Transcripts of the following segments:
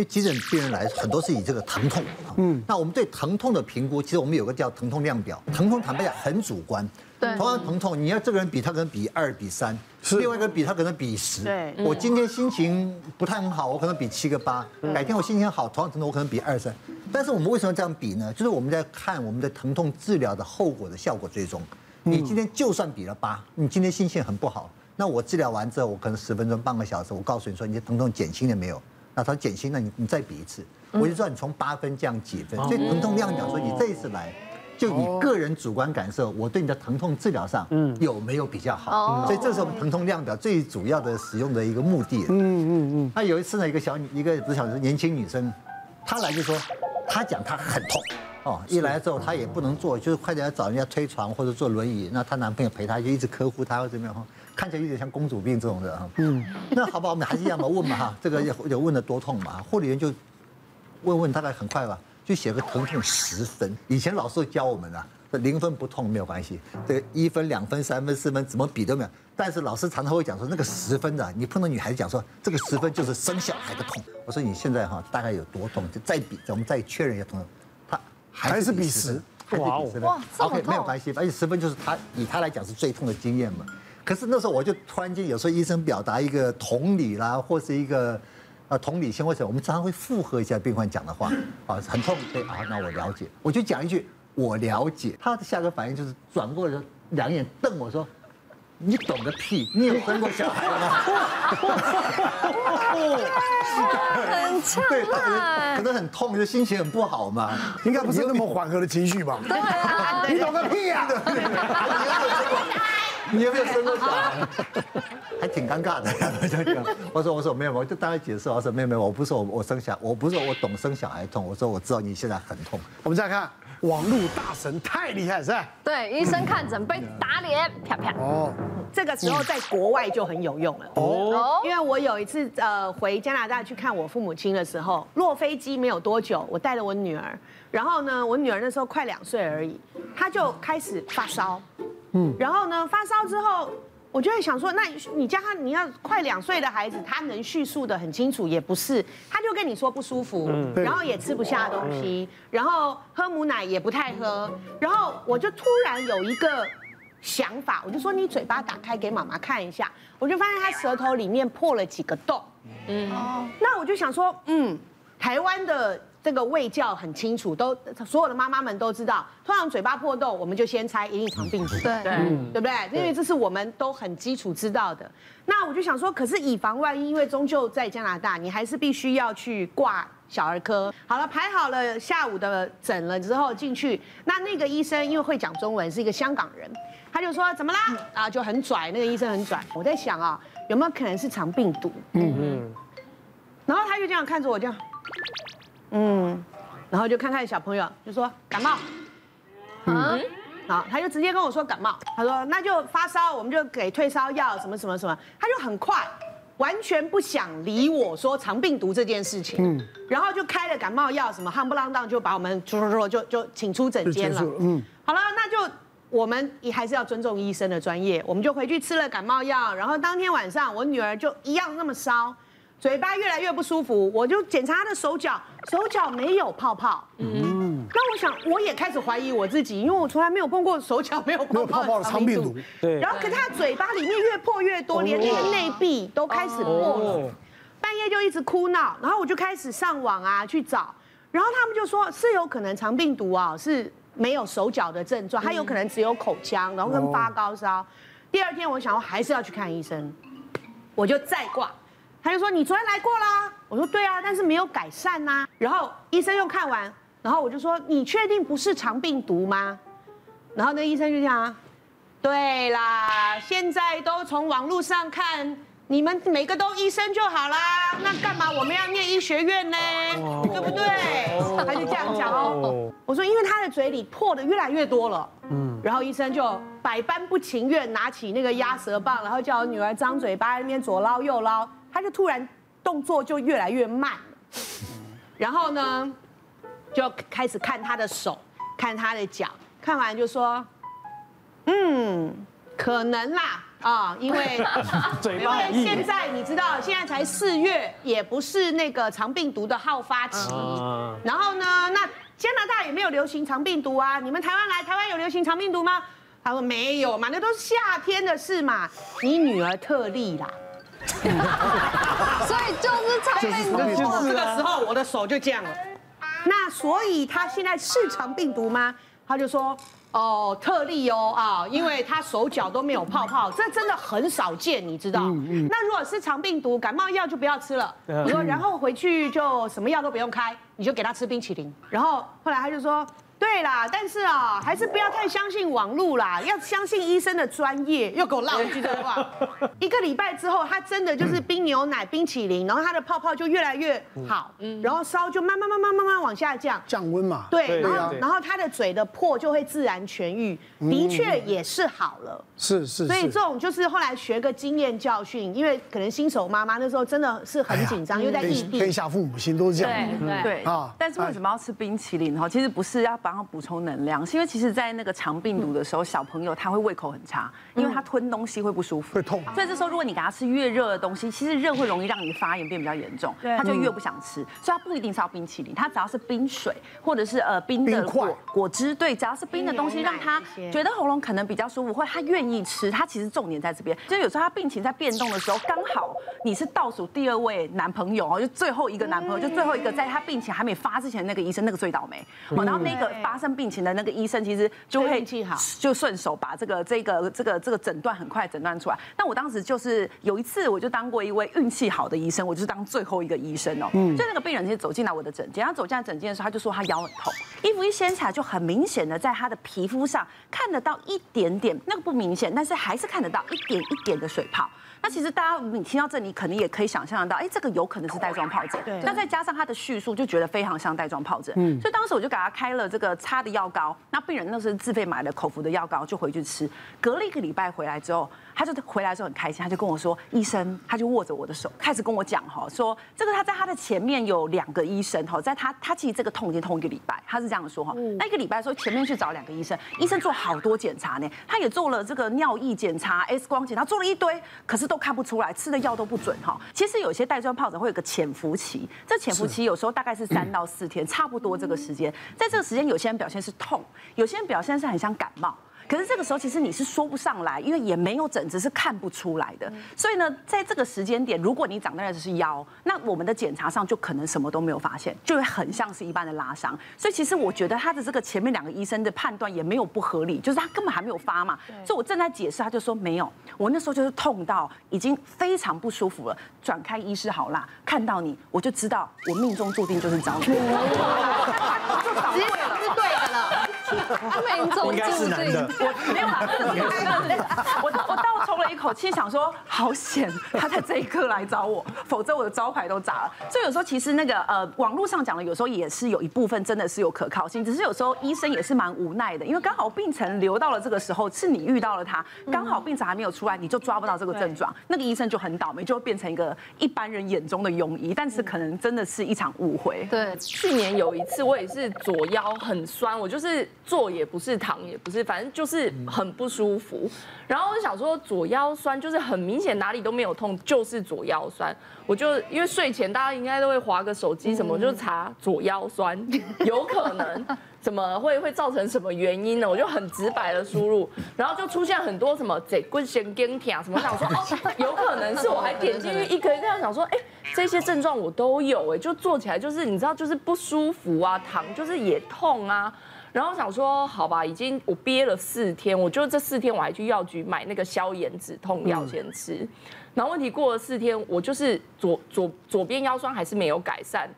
因为急诊病人来很多是以这个疼痛，嗯，那我们对疼痛的评估，其实我们有个叫疼痛量表。疼痛坦白讲很主观，对，同样疼痛，你要这个人比他可能比二比三，是另外一个人比他可能比十。对，我今天心情不太很好，我可能比七个八，改天我心情好，同样疼痛我可能比二三。但是我们为什么这样比呢？就是我们在看我们的疼痛治疗的后果的效果最终。你今天就算比了八，你今天心情很不好，那我治疗完之后，我可能十分钟、半个小时，我告诉你说，你的疼痛减轻了没有？那他减轻了，你你再比一次，我就知道你从八分降几分。所以疼痛量表说，你这一次来，就你个人主观感受，我对你的疼痛治疗上，嗯，有没有比较好？所以这是我们疼痛量表最主要的使用的一个目的。嗯嗯嗯。那有一次呢，一个小女，一个不是小女，年轻女生，她来就说，她讲她很痛，哦，一来之后她也不能坐，就是快点要找人家推床或者坐轮椅，那她男朋友陪她就一直呵护她或怎么样。看起来有点像公主病这种的哈，嗯，那好吧，我们还是一样嘛，问嘛哈，这个有有问的多痛嘛，护理员就问问，大概很快吧，就写个疼痛十分。以前老师教我们啊，零分不痛没有关系，这个一分、两分、三分、四分怎么比都没有。但是老师常常会讲说，那个十分的，你碰到女孩子讲说，这个十分就是生小孩的痛。我说你现在哈大概有多痛，就再比，我们再确认一下痛，他还是比十，哇哇，OK 没有关系，而且十分就是他以他来讲是最痛的经验嘛。可是那时候我就突然间，有时候医生表达一个同理啦，或是一个呃同理心，或者我们常常会附和一下病患讲的话，啊，很痛，对啊，那我了解，我就讲一句我了解，他的下个反应就是转过来，两眼瞪我说，你懂个屁，你有生过小孩了吗？很呛，对，可能可能很痛，就心情很不好嘛，应该不是那么缓和的情绪吧？对啊，你懂个屁呀！你有没有生过小孩？还挺尴尬的。我说我说没有，我就大概解释。我说没有没有，我不是我我生小，我不是我懂生小孩痛。我说我知道你现在很痛。我们再看网络大神太厉害是吧？对，医生看诊被打脸，啪啪。哦，这个时候在国外就很有用了。哦，因为我有一次呃回加拿大去看我父母亲的时候，落飞机没有多久，我带了我女儿，然后呢，我女儿那时候快两岁而已，她就开始发烧。嗯，然后呢，发烧之后，我就会想说，那你叫他，你要快两岁的孩子，他能叙述的很清楚也不是，他就跟你说不舒服，然后也吃不下东西，然后喝母奶也不太喝，然后我就突然有一个想法，我就说你嘴巴打开给妈妈看一下，我就发现他舌头里面破了几个洞，嗯，那我就想说，嗯，台湾的。这个卫教很清楚，都所有的妈妈们都知道，通常嘴巴破洞，我们就先猜一定肠病毒，对对，对不对？因为这是我们都很基础知道的。那我就想说，可是以防万一，因为终究在加拿大，你还是必须要去挂小儿科。好了，排好了下午的诊了之后进去，那那个医生因为会讲中文，是一个香港人，他就说怎么啦？啊，就很拽，那个医生很拽。我在想啊，有没有可能是肠病毒？嗯嗯。然后他就这样看着我，这样。嗯，然后就看看小朋友，就说感冒，嗯，好，他就直接跟我说感冒，他说那就发烧，我们就给退烧药，什么什么什么，他就很快，完全不想理我说肠病毒这件事情，嗯，然后就开了感冒药，什么夯不啷当就把我们说说说就就请出诊间了，嗯，好了，那就我们也还是要尊重医生的专业，我们就回去吃了感冒药，然后当天晚上我女儿就一样那么烧。嘴巴越来越不舒服，我就检查他的手脚，手脚没有泡泡。嗯，那我想我也开始怀疑我自己，因为我从来没有碰过手脚没有泡泡的肠病毒。对。然后，可他嘴巴里面越破越多，连那个内壁都开始破了。半夜就一直哭闹，然后我就开始上网啊去找，然后他们就说是有可能肠病毒啊是没有手脚的症状，他有可能只有口腔，然后跟发高烧。第二天我想我还是要去看医生，我就再挂。他就说：“你昨天来过啦。”我说：“对啊，但是没有改善呐。”然后医生又看完，然后我就说：“你确定不是肠病毒吗？”然后那医生就讲：“对啦，现在都从网络上看，你们每个都医生就好啦，那干嘛我们要念医学院呢？对不对？”他就这样讲哦。我说：“因为他的嘴里破的越来越多了。”嗯。然后医生就百般不情愿拿起那个鸭舌棒，然后叫我女儿张嘴巴，那边左捞右捞。他就突然动作就越来越慢了，然后呢，就开始看他的手，看他的脚，看完就说，嗯，可能啦，啊，因为 嘴因为现在你知道，现在才四月，也不是那个肠病毒的好发期。然后呢，那加拿大也没有流行肠病毒啊。你们台湾来，台湾有流行肠病毒吗？他说没有嘛，那都是夏天的事嘛。你女儿特例啦。所以就是肠病毒。这个时候我的手就这样了。那所以他现在是肠病毒吗？他就说哦，特例哦啊，因为他手脚都没有泡泡，这真的很少见，你知道？那如果是肠病毒，感冒药就不要吃了。你说，然后回去就什么药都不用开，你就给他吃冰淇淋。然后后来他就说。对啦，但是啊，还是不要太相信网络啦，要相信医生的专业。又给我唠一句这个话，一个礼拜之后，他真的就是冰牛奶、冰淇淋，然后他的泡泡就越来越好，然后烧就慢慢慢慢慢慢往下降，降温嘛。对，然后然后他的嘴的破就会自然痊愈，的确也是好了。是是。所以这种就是后来学个经验教训，因为可能新手妈妈那时候真的是很紧张，因为在异地，天下父母心都是这样。对对啊。但是为什么要吃冰淇淋哈？其实不是要帮他补充能量，是因为其实，在那个肠病毒的时候，小朋友他会胃口很差，因为他吞东西会不舒服，会痛。所以这时候，如果你给他吃越热的东西，其实热会容易让你发炎变比较严重，他就越不想吃。所以他不一定是要冰淇淋，他只要是冰水或者是呃冰的果果汁，对，只要是冰的东西，让他觉得喉咙可能比较舒服，或他愿意吃。他其实重点在这边，就有时候他病情在变动的时候，刚好你是倒数第二位男朋友哦，就最后一个男朋友，就最后一个在他病情还没发之前那个医生，那个最倒霉。然后那个发生病情的那个医生其实就会就顺手把这个这个这个这个诊断很快诊断出来。那我当时就是有一次，我就当过一位运气好的医生，我就是当最后一个医生哦。嗯就那个病人其实走进来我的诊间，他走进来诊间的时候，他就说他腰很痛，衣服一掀起来就很明显的在他的皮肤上看得到一点点，那个不明显，但是还是看得到一点一点的水泡。那其实大家你听到这里，你肯定也可以想象得到，哎，这个有可能是带状疱疹。对。那再加上他的叙述，就觉得非常像带状疱疹。嗯。所以当时我就给他开了这个擦的药膏。那病人那时候自费买了口服的药膏，就回去吃。隔了一个礼拜回来之后，他就回来之后很开心，他就跟我说：“医生，他就握着我的手，开始跟我讲哈，说这个他在他的前面有两个医生哈，在他他其实这个痛已经痛一个礼拜，他是这样说哈。那一个礼拜的时候前面去找两个医生，医生做好多检查呢，他也做了这个尿液检查、X 光检查，做了一堆，可是都看不出来。”吃的药都不准哈，其实有些带状疱疹会有个潜伏期，这潜伏期有时候大概是三到四天，差不多这个时间，在这个时间有些人表现是痛，有些人表现是很像感冒。可是这个时候其实你是说不上来，因为也没有疹子是看不出来的。所以呢，在这个时间点，如果你长在的是腰，那我们的检查上就可能什么都没有发现，就会很像是一般的拉伤。所以其实我觉得他的这个前面两个医生的判断也没有不合理，就是他根本还没有发嘛。所以我正在解释，他就说没有。我那时候就是痛到已经非常不舒服了，转开医师好啦，看到你我就知道我命中注定就是找你。命中注定，我没有啊，我 我倒抽了一口气，想说好险，他在这一刻来找我，否则我的招牌都砸了。所以有时候其实那个呃，网络上讲的有时候也是有一部分真的是有可靠性，只是有时候医生也是蛮无奈的，因为刚好病程流到了这个时候，是你遇到了他，刚好病程还没有出来，你就抓不到这个症状，那个医生就很倒霉，就会变成一个一般人眼中的庸医，但是可能真的是一场误会。对，去年有一次我也是左腰很酸，我就是。坐也不是，糖也不是，反正就是很不舒服。然后我就想说，左腰酸就是很明显，哪里都没有痛，就是左腰酸。我就因为睡前大家应该都会划个手机什么，我就查左腰酸，有可能怎么会会造成什么原因呢？我就很直白的输入，然后就出现很多什么脊骨神经痛什么，想说哦，有可能是我还点进去 一个一个想说，哎，这些症状我都有，哎，就做起来就是你知道就是不舒服啊，糖就是也痛啊。然后想说，好吧，已经我憋了四天，我就这四天我还去药局买那个消炎止痛药先吃。然后问题过了四天，我就是左左左边腰酸还是没有改善，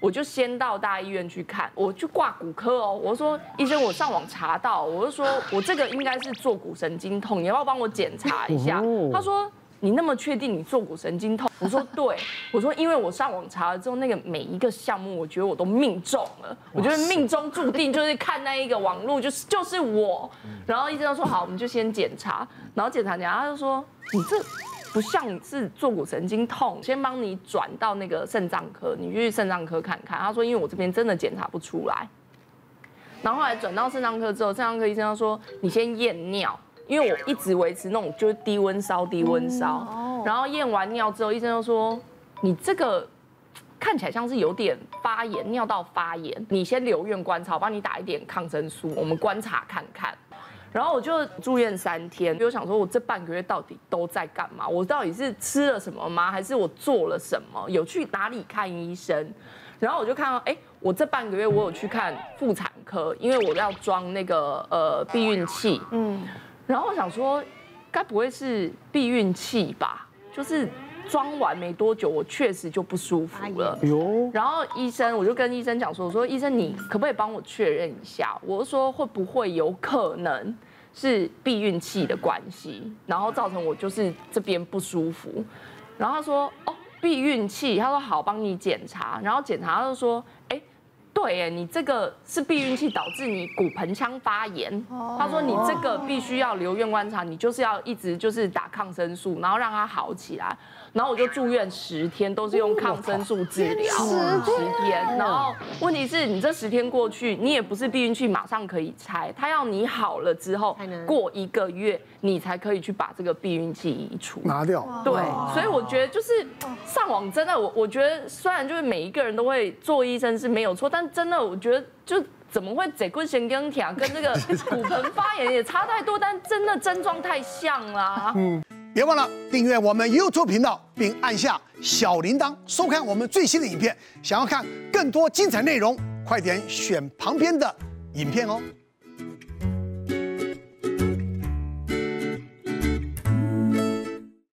我就先到大医院去看，我去挂骨科哦。我说医生，我上网查到，我就说我这个应该是坐骨神经痛，你要不要帮我检查一下？他说。你那么确定你坐骨神经痛？我说对，我说因为我上网查了之后，那个每一个项目，我觉得我都命中了，我觉得命中注定就是看那一个网络，就是就是我。然后医生说好，我们就先检查，然后检查检查，他就说你这不像是坐骨神经痛，先帮你转到那个肾脏科，你去肾脏科看看。他说因为我这边真的检查不出来，然后后来转到肾脏科之后，肾脏科医生他说你先验尿。因为我一直维持那种就是低温烧低温烧，然后验完尿之后，医生就说你这个看起来像是有点发炎，尿道发炎，你先留院观察，我帮你打一点抗生素，我们观察看看。然后我就住院三天，就想说我这半个月到底都在干嘛？我到底是吃了什么吗？还是我做了什么？有去哪里看医生？然后我就看到，哎，我这半个月我有去看妇产科，因为我要装那个呃避孕器。嗯。然后我想说，该不会是避孕器吧？就是装完没多久，我确实就不舒服了。哟然后医生，我就跟医生讲说，我说医生，你可不可以帮我确认一下？我说会不会有可能是避孕器的关系，然后造成我就是这边不舒服？然后他说，哦。避孕器，他说好，帮你检查，然后检查他就说，哎，对，哎，你这个是避孕器导致你骨盆腔发炎。他说你这个必须要留院观察，你就是要一直就是打抗生素，然后让它好起来。然后我就住院十天，都是用抗生素治疗十天。然后问题是你这十天过去，你也不是避孕器马上可以拆，他要你好了之后，过一个月你才可以去把这个避孕器移除拿掉。对，所以我觉得就是上网真的，我我觉得虽然就是每一个人都会做医生是没有错，但真的我觉得就怎么会这棍神经条跟这个 骨盆发炎也差太多，但真的症状太像啦。嗯。别忘了订阅我们 YouTube 频道，并按下小铃铛，收看我们最新的影片。想要看更多精彩内容，快点选旁边的影片哦。